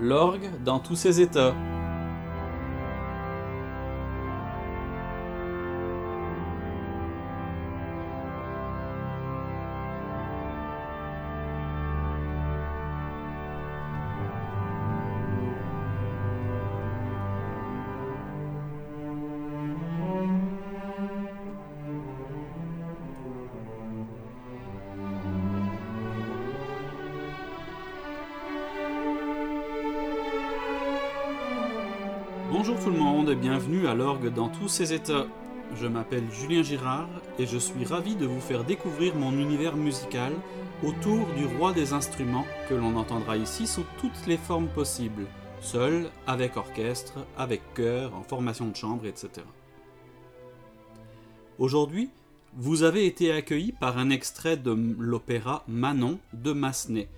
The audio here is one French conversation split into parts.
L'orgue dans tous ses états. Dans tous ses états. Je m'appelle Julien Girard et je suis ravi de vous faire découvrir mon univers musical autour du roi des instruments que l'on entendra ici sous toutes les formes possibles, seul, avec orchestre, avec chœur, en formation de chambre, etc. Aujourd'hui, vous avez été accueillis par un extrait de l'opéra Manon de Massenet,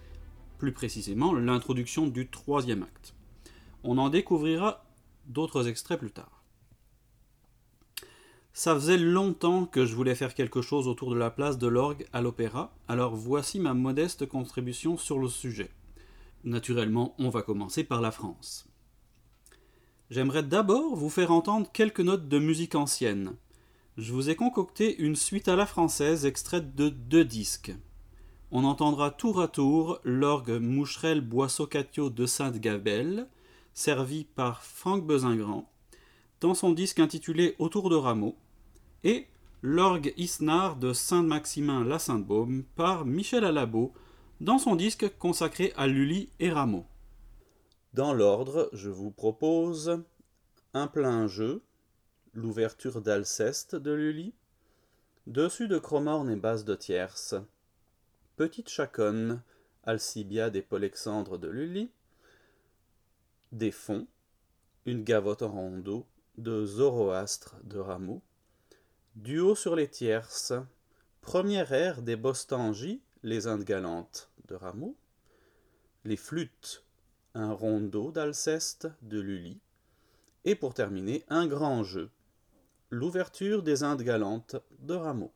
plus précisément l'introduction du troisième acte. On en découvrira d'autres extraits plus tard. Ça faisait longtemps que je voulais faire quelque chose autour de la place de l'orgue à l'opéra, alors voici ma modeste contribution sur le sujet. Naturellement, on va commencer par la France. J'aimerais d'abord vous faire entendre quelques notes de musique ancienne. Je vous ai concocté une suite à la française extraite de deux disques. On entendra tour à tour l'orgue Moucherel Boisseau-Catio de Sainte-Gabelle, servi par Franck Bezingrand, dans son disque intitulé Autour de Rameau, et l'orgue Isnard de Saint-Maximin la Sainte-Baume par Michel Alabo, dans son disque consacré à Lully et Rameau. Dans l'ordre, je vous propose un plein jeu, l'ouverture d'Alceste de Lully, dessus de Cromorne et basse de tierce, petite chaconne, Alcibiade et Polexandre de Lully, des fonds, une gavotte en rondeau, de Zoroastre de Rameau, duo sur les tierces, première air des Bostangi, les Indes galantes de Rameau, les flûtes, un rondeau d'Alceste de Lully, et pour terminer, un grand jeu, l'ouverture des Indes galantes de Rameau.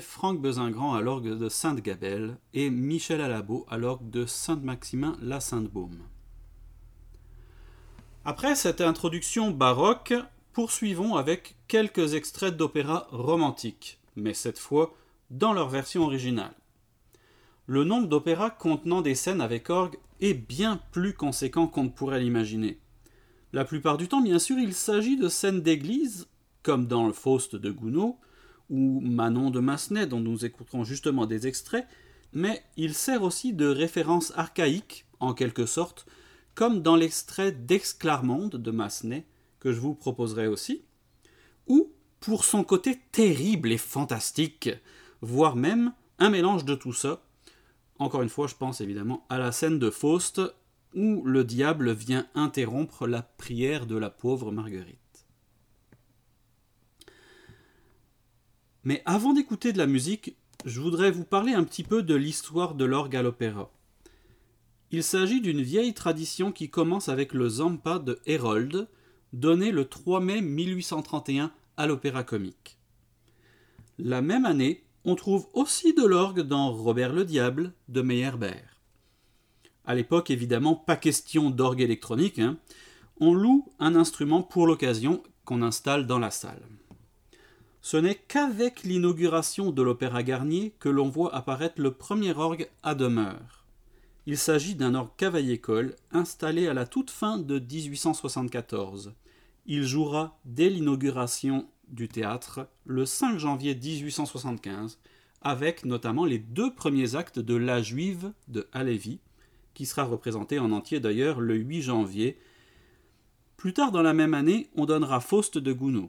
Franck Bezingrand à l'orgue de Sainte-Gabelle et Michel Alabo à l'orgue de Sainte-Maximin-la-Sainte-Baume. Après cette introduction baroque, poursuivons avec quelques extraits d'opéras romantiques, mais cette fois dans leur version originale. Le nombre d'opéras contenant des scènes avec orgue est bien plus conséquent qu'on ne pourrait l'imaginer. La plupart du temps, bien sûr, il s'agit de scènes d'église, comme dans le Faust de Gounod, ou Manon de Massenet, dont nous écouterons justement des extraits, mais il sert aussi de référence archaïque, en quelque sorte, comme dans l'extrait d'Exclarmonde de Massenet, que je vous proposerai aussi, ou pour son côté terrible et fantastique, voire même un mélange de tout ça. Encore une fois, je pense évidemment à la scène de Faust où le diable vient interrompre la prière de la pauvre Marguerite. Mais avant d'écouter de la musique, je voudrais vous parler un petit peu de l'histoire de l'orgue à l'opéra. Il s'agit d'une vieille tradition qui commence avec le Zampa de Herold, donné le 3 mai 1831 à l'Opéra Comique. La même année, on trouve aussi de l'orgue dans Robert le Diable de Meyerbeer. À l'époque, évidemment, pas question d'orgue électronique. Hein. On loue un instrument pour l'occasion qu'on installe dans la salle. Ce n'est qu'avec l'inauguration de l'Opéra Garnier que l'on voit apparaître le premier orgue à demeure. Il s'agit d'un orgue cavaillé-colle installé à la toute fin de 1874. Il jouera dès l'inauguration du théâtre le 5 janvier 1875, avec notamment les deux premiers actes de La Juive de Halévy, qui sera représenté en entier d'ailleurs le 8 janvier. Plus tard dans la même année, on donnera Faust de Gounod.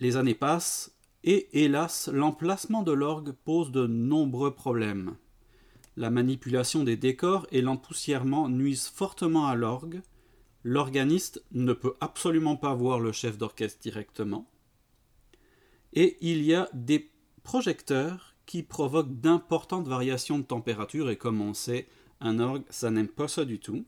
Les années passent, et hélas, l'emplacement de l'orgue pose de nombreux problèmes. La manipulation des décors et l'empoussièrement nuisent fortement à l'orgue. L'organiste ne peut absolument pas voir le chef d'orchestre directement. Et il y a des projecteurs qui provoquent d'importantes variations de température et comme on sait, un orgue, ça n'aime pas ça du tout.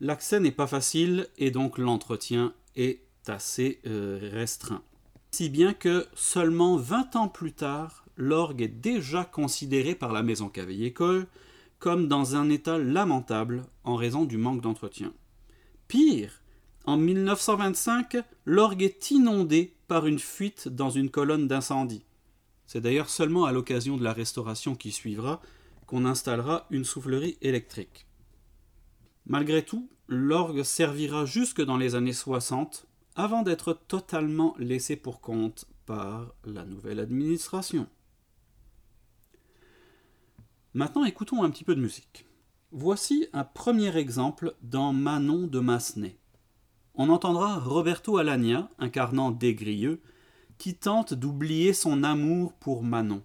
L'accès n'est pas facile et donc l'entretien est assez euh, restreint. Si bien que seulement 20 ans plus tard, l'orgue est déjà considéré par la maison Cavaillé-École comme dans un état lamentable en raison du manque d'entretien. Pire, en 1925, l'orgue est inondé par une fuite dans une colonne d'incendie. C'est d'ailleurs seulement à l'occasion de la restauration qui suivra qu'on installera une soufflerie électrique. Malgré tout, l'orgue servira jusque dans les années 60 avant d'être totalement laissé pour compte par la nouvelle administration. Maintenant, écoutons un petit peu de musique. Voici un premier exemple dans Manon de Massenet. On entendra Roberto Alagna, incarnant Desgrieux, qui tente d'oublier son amour pour Manon.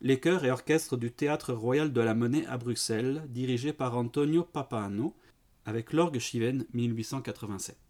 Les chœurs et orchestres du Théâtre Royal de la Monnaie à Bruxelles, dirigé par Antonio Papano, avec l'orgue Chiven 1887.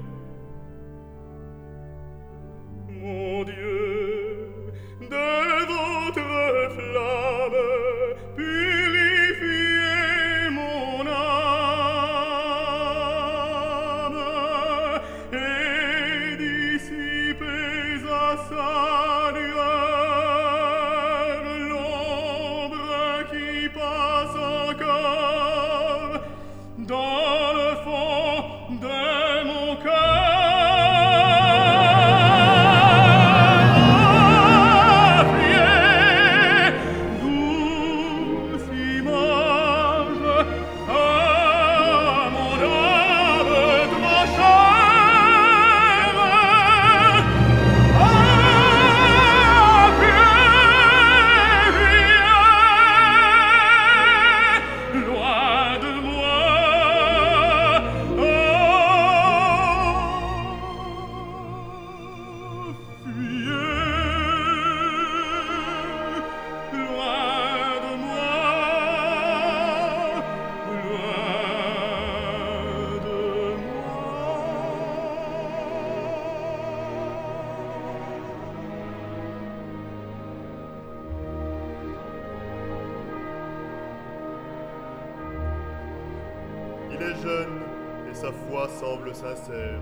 jeune et sa foi semble sincère.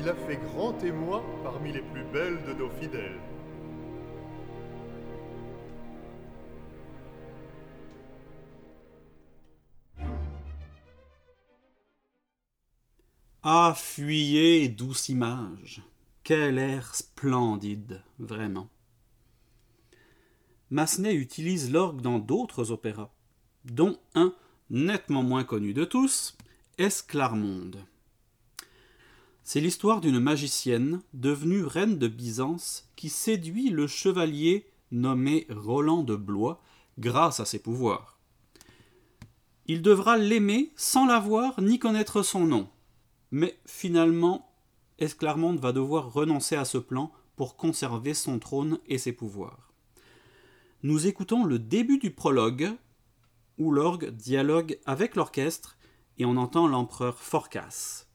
Il a fait grand émoi parmi les plus belles de nos fidèles. Ah, fuyez, douce image. Quel air splendide, vraiment. Massenet utilise l'orgue dans d'autres opéras, dont un nettement moins connu de tous, Esclarmonde. C'est l'histoire d'une magicienne devenue reine de Byzance qui séduit le chevalier nommé Roland de Blois grâce à ses pouvoirs. Il devra l'aimer sans la voir ni connaître son nom. Mais finalement, Esclarmonde va devoir renoncer à ce plan pour conserver son trône et ses pouvoirs. Nous écoutons le début du prologue, où l'orgue dialogue avec l'orchestre et on entend l'empereur Phorcas.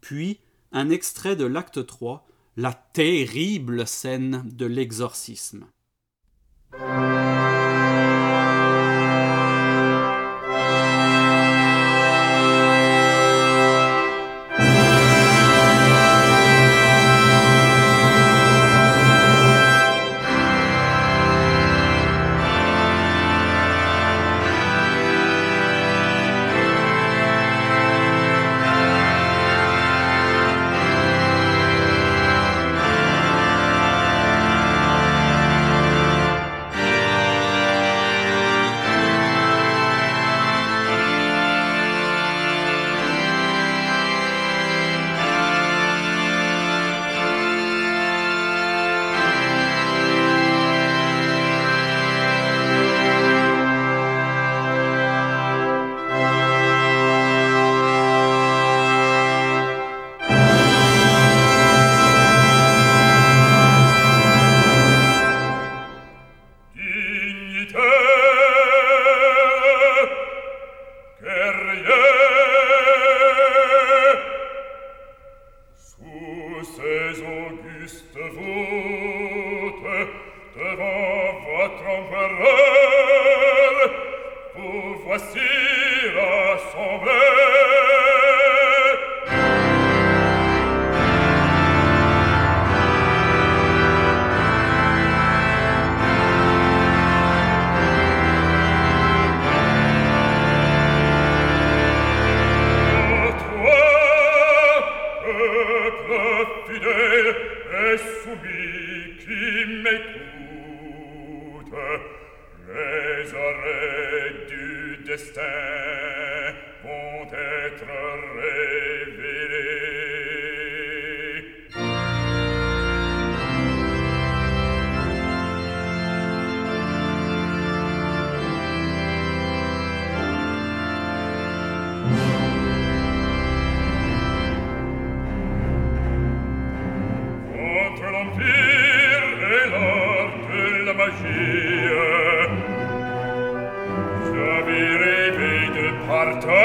Puis un extrait de l'acte 3, la terrible scène de l'exorcisme.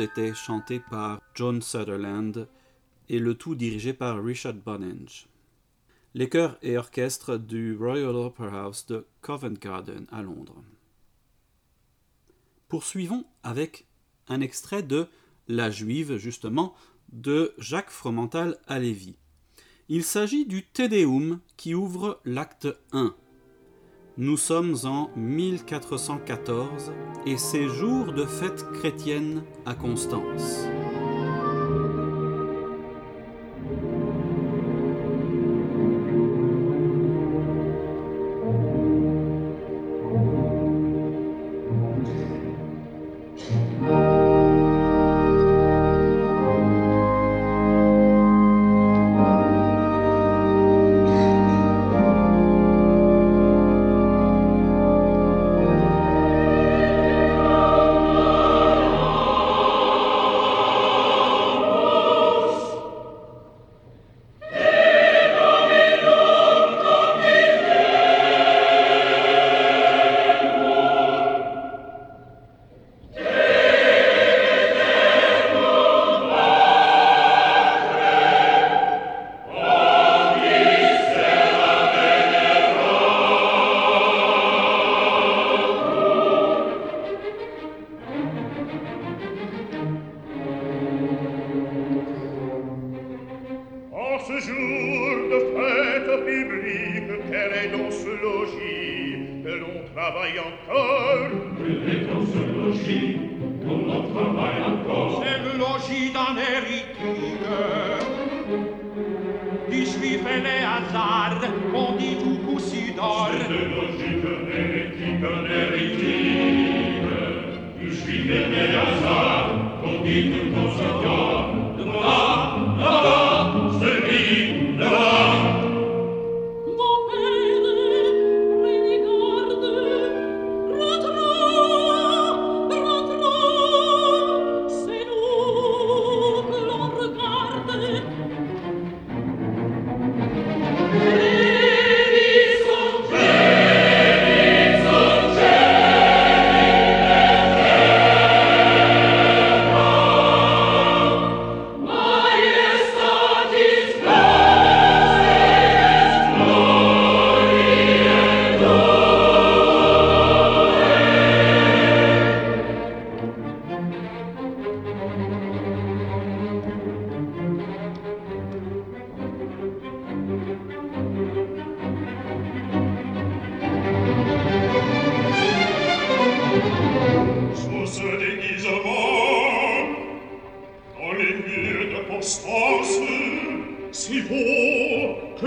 Était chanté par John Sutherland et le tout dirigé par Richard Bonynge. Les chœurs et orchestres du Royal Opera House de Covent Garden à Londres. Poursuivons avec un extrait de La Juive, justement, de Jacques Fromental à Lévis. Il s'agit du Te Deum qui ouvre l'acte 1. Nous sommes en 1414 et c'est jour de fête chrétienne à Constance.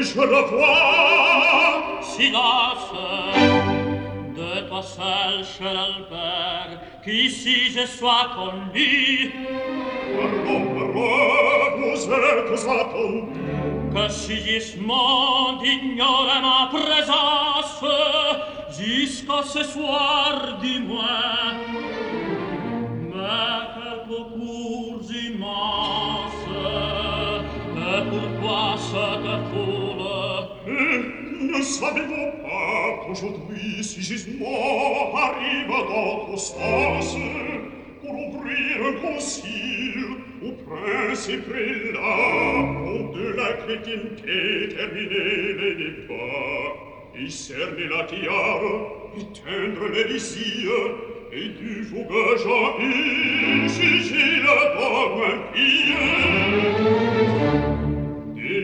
je le vois silence de toi seul chez l'albert qu'ici je sois connu pardon pardon vous êtes causato que si Gismond ignore ma présence jusqu'à ce soir dis-moi mais quelques cours immenses et pourquoi cette fois sapevo pas qu'aujourd'hui, si gisement arrive dans ton sens, pour ouvrir un concile au principe là, pour de la chrétienté terminer les débats, et cerner la tiare, éteindre les visières, et du fougage à une, juger la dame impie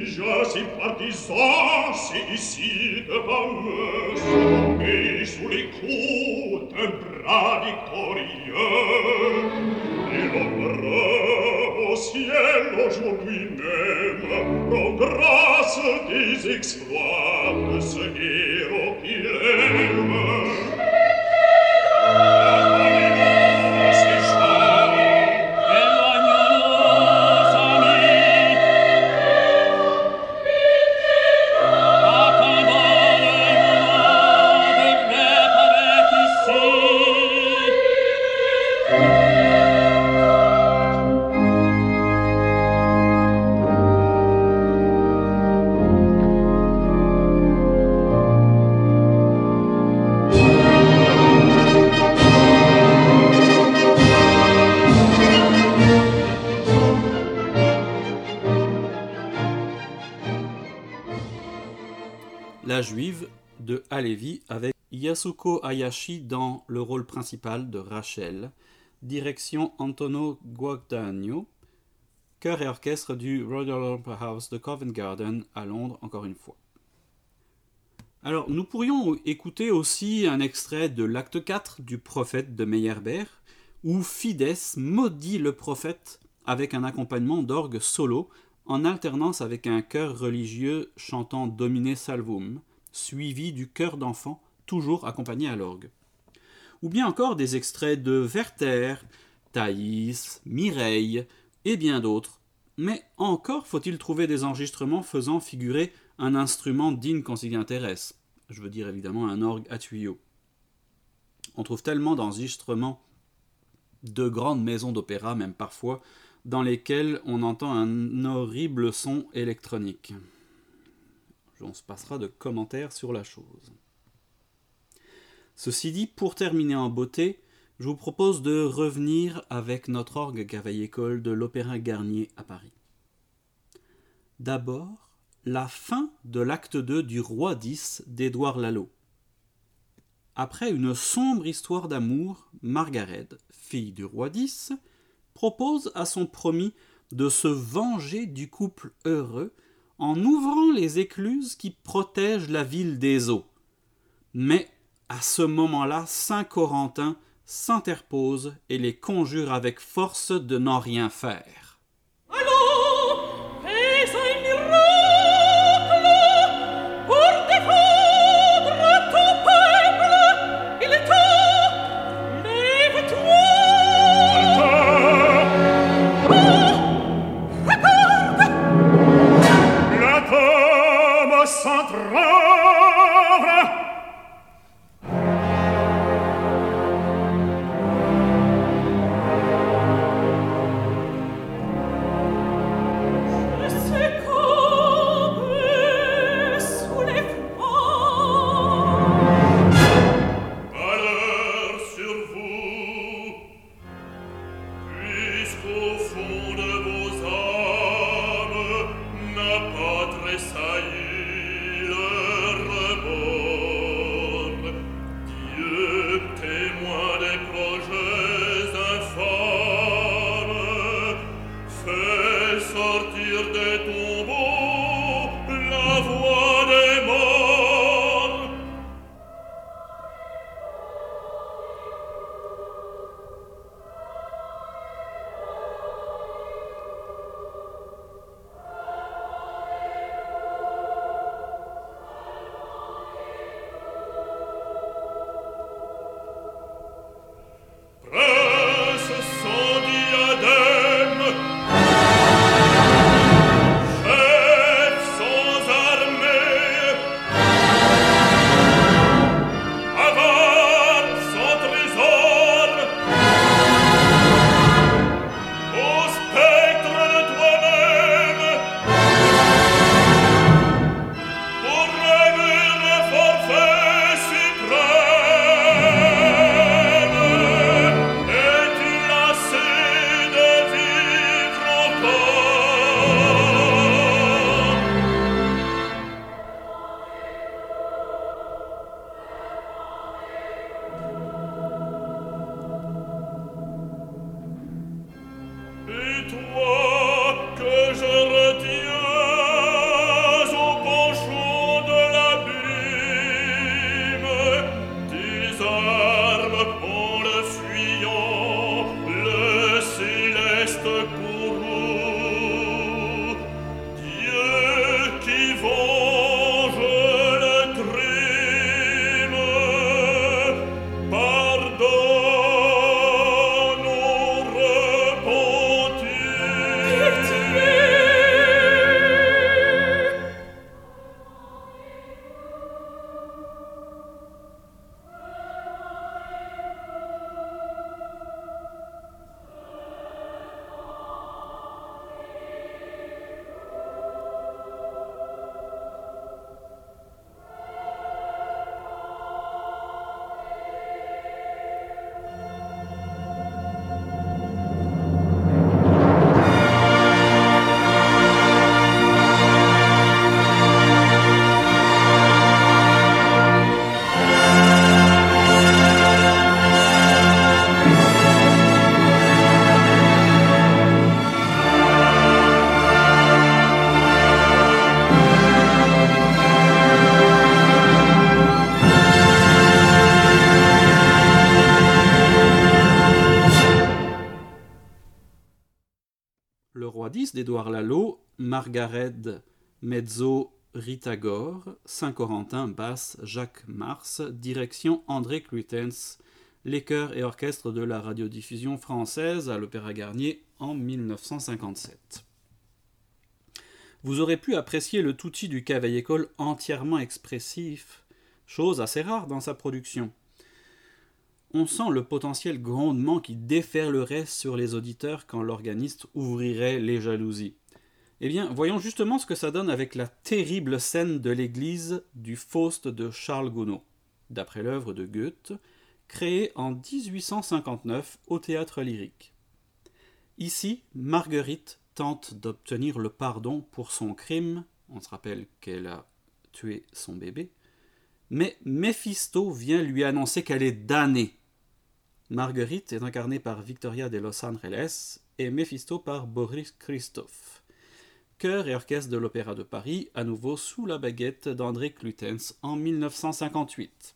déjà suis partisan, c'est ici devant me, mais sous les coups d'un bras victorieux. Et l'ombre au ciel aujourd'hui même rend grâce des exploits de ce héros qu'il aime. Yasuko Hayashi dans le rôle principal de Rachel, direction Antonio Guadagno, chœur et orchestre du Royal Opera House de Covent Garden à Londres encore une fois. Alors, nous pourrions écouter aussi un extrait de l'acte 4 du prophète de Meyerbeer, où Fidesz maudit le prophète avec un accompagnement d'orgue solo en alternance avec un chœur religieux chantant Domine Salvum, suivi du chœur d'enfant, toujours accompagné à l'orgue. Ou bien encore des extraits de Werther, Thaïs, Mireille et bien d'autres. Mais encore faut-il trouver des enregistrements faisant figurer un instrument digne qu'on s'y intéresse. Je veux dire évidemment un orgue à tuyaux. On trouve tellement d'enregistrements de grandes maisons d'opéra, même parfois, dans lesquelles on entend un horrible son électronique. On se passera de commentaires sur la chose. Ceci dit, pour terminer en beauté, je vous propose de revenir avec notre orgue cavaille-école de l'Opéra Garnier à Paris. D'abord, la fin de l'acte 2 du Roi 10 d'Édouard Lalo. Après une sombre histoire d'amour, Margaret, fille du Roi 10, propose à son promis de se venger du couple heureux en ouvrant les écluses qui protègent la ville des eaux. Mais à ce moment-là, Saint Corentin s'interpose et les conjure avec force de n'en rien faire. d'Édouard Lalo, Margaret Mezzo Ritagor, Saint-Corentin basse Jacques Mars, direction André Cluitens, les chœurs et orchestres de la radiodiffusion française à l'Opéra Garnier en 1957. Vous aurez pu apprécier le touti du cavaille-école entièrement expressif, chose assez rare dans sa production on sent le potentiel grondement qui déferlerait sur les auditeurs quand l'organiste ouvrirait les jalousies. Eh bien, voyons justement ce que ça donne avec la terrible scène de l'église du Faust de Charles Gounod, d'après l'œuvre de Goethe, créée en 1859 au théâtre lyrique. Ici, Marguerite tente d'obtenir le pardon pour son crime, on se rappelle qu'elle a tué son bébé, mais Méphisto vient lui annoncer qu'elle est damnée Marguerite est incarnée par Victoria de Los Angeles et Mephisto par Boris Christophe. Chœur et orchestre de l'Opéra de Paris, à nouveau sous la baguette d'André Clutens en 1958.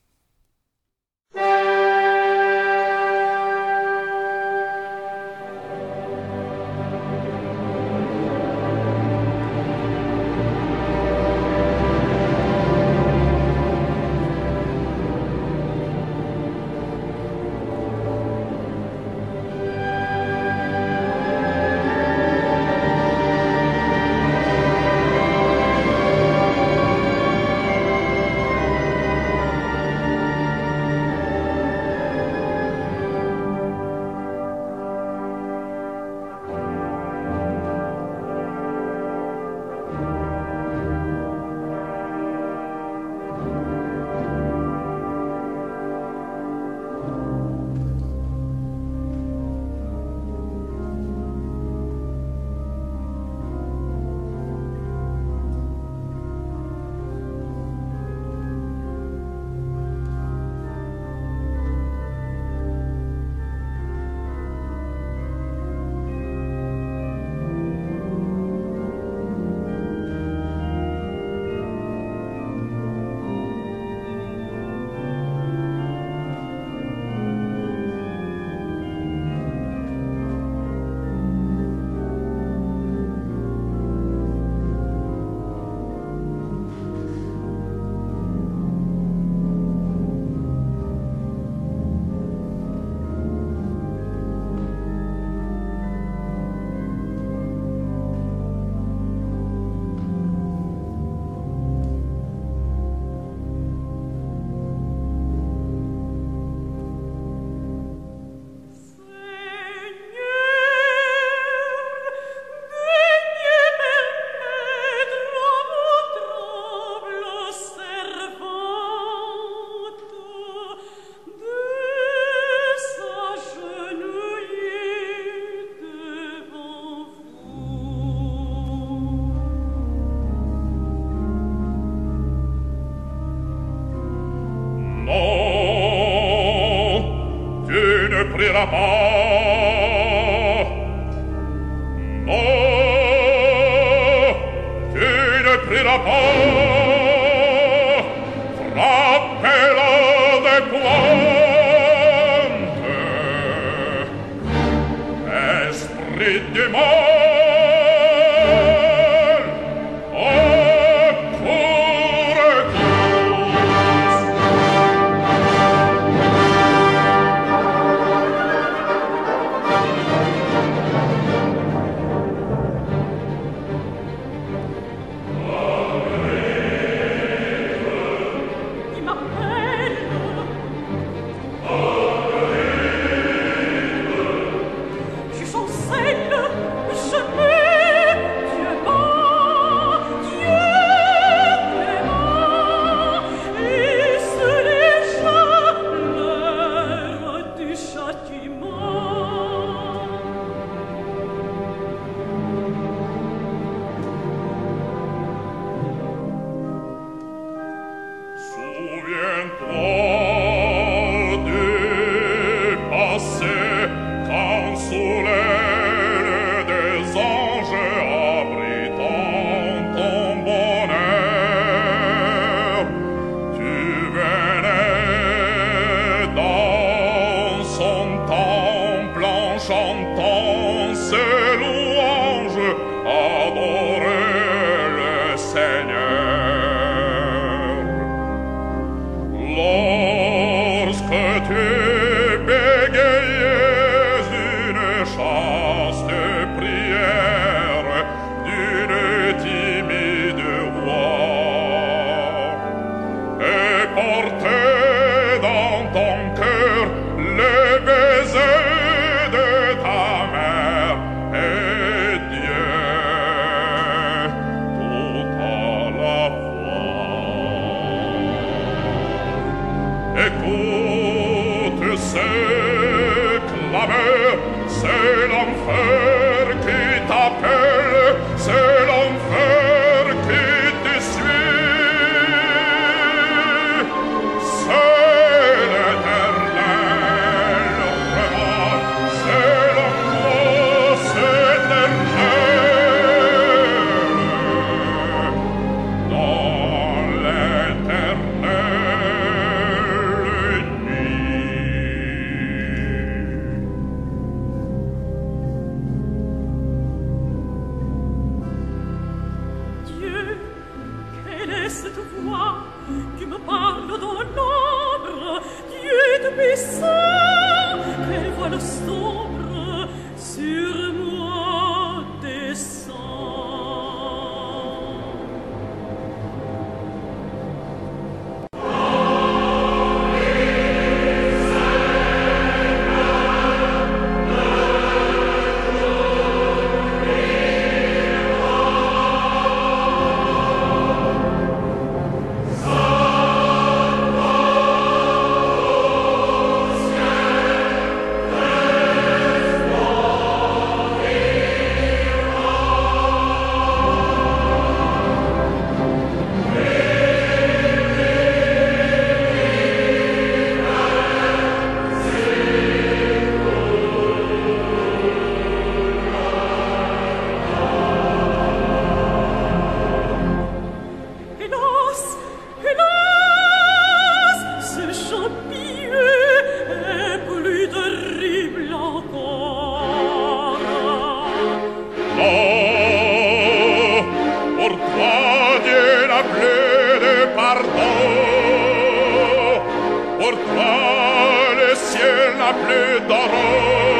Portale ciel n'a plus d'or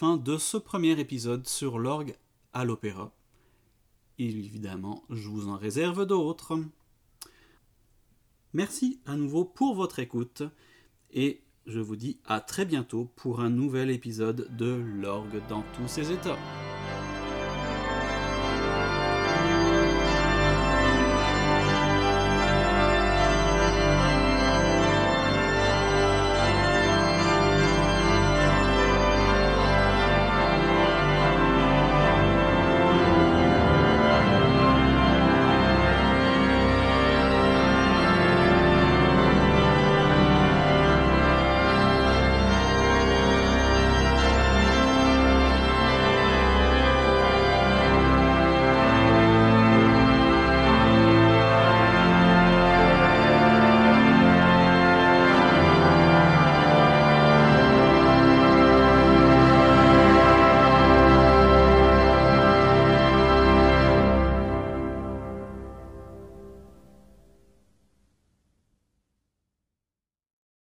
de ce premier épisode sur l'orgue à l'opéra. Évidemment, je vous en réserve d'autres. Merci à nouveau pour votre écoute et je vous dis à très bientôt pour un nouvel épisode de l'orgue dans tous ses états.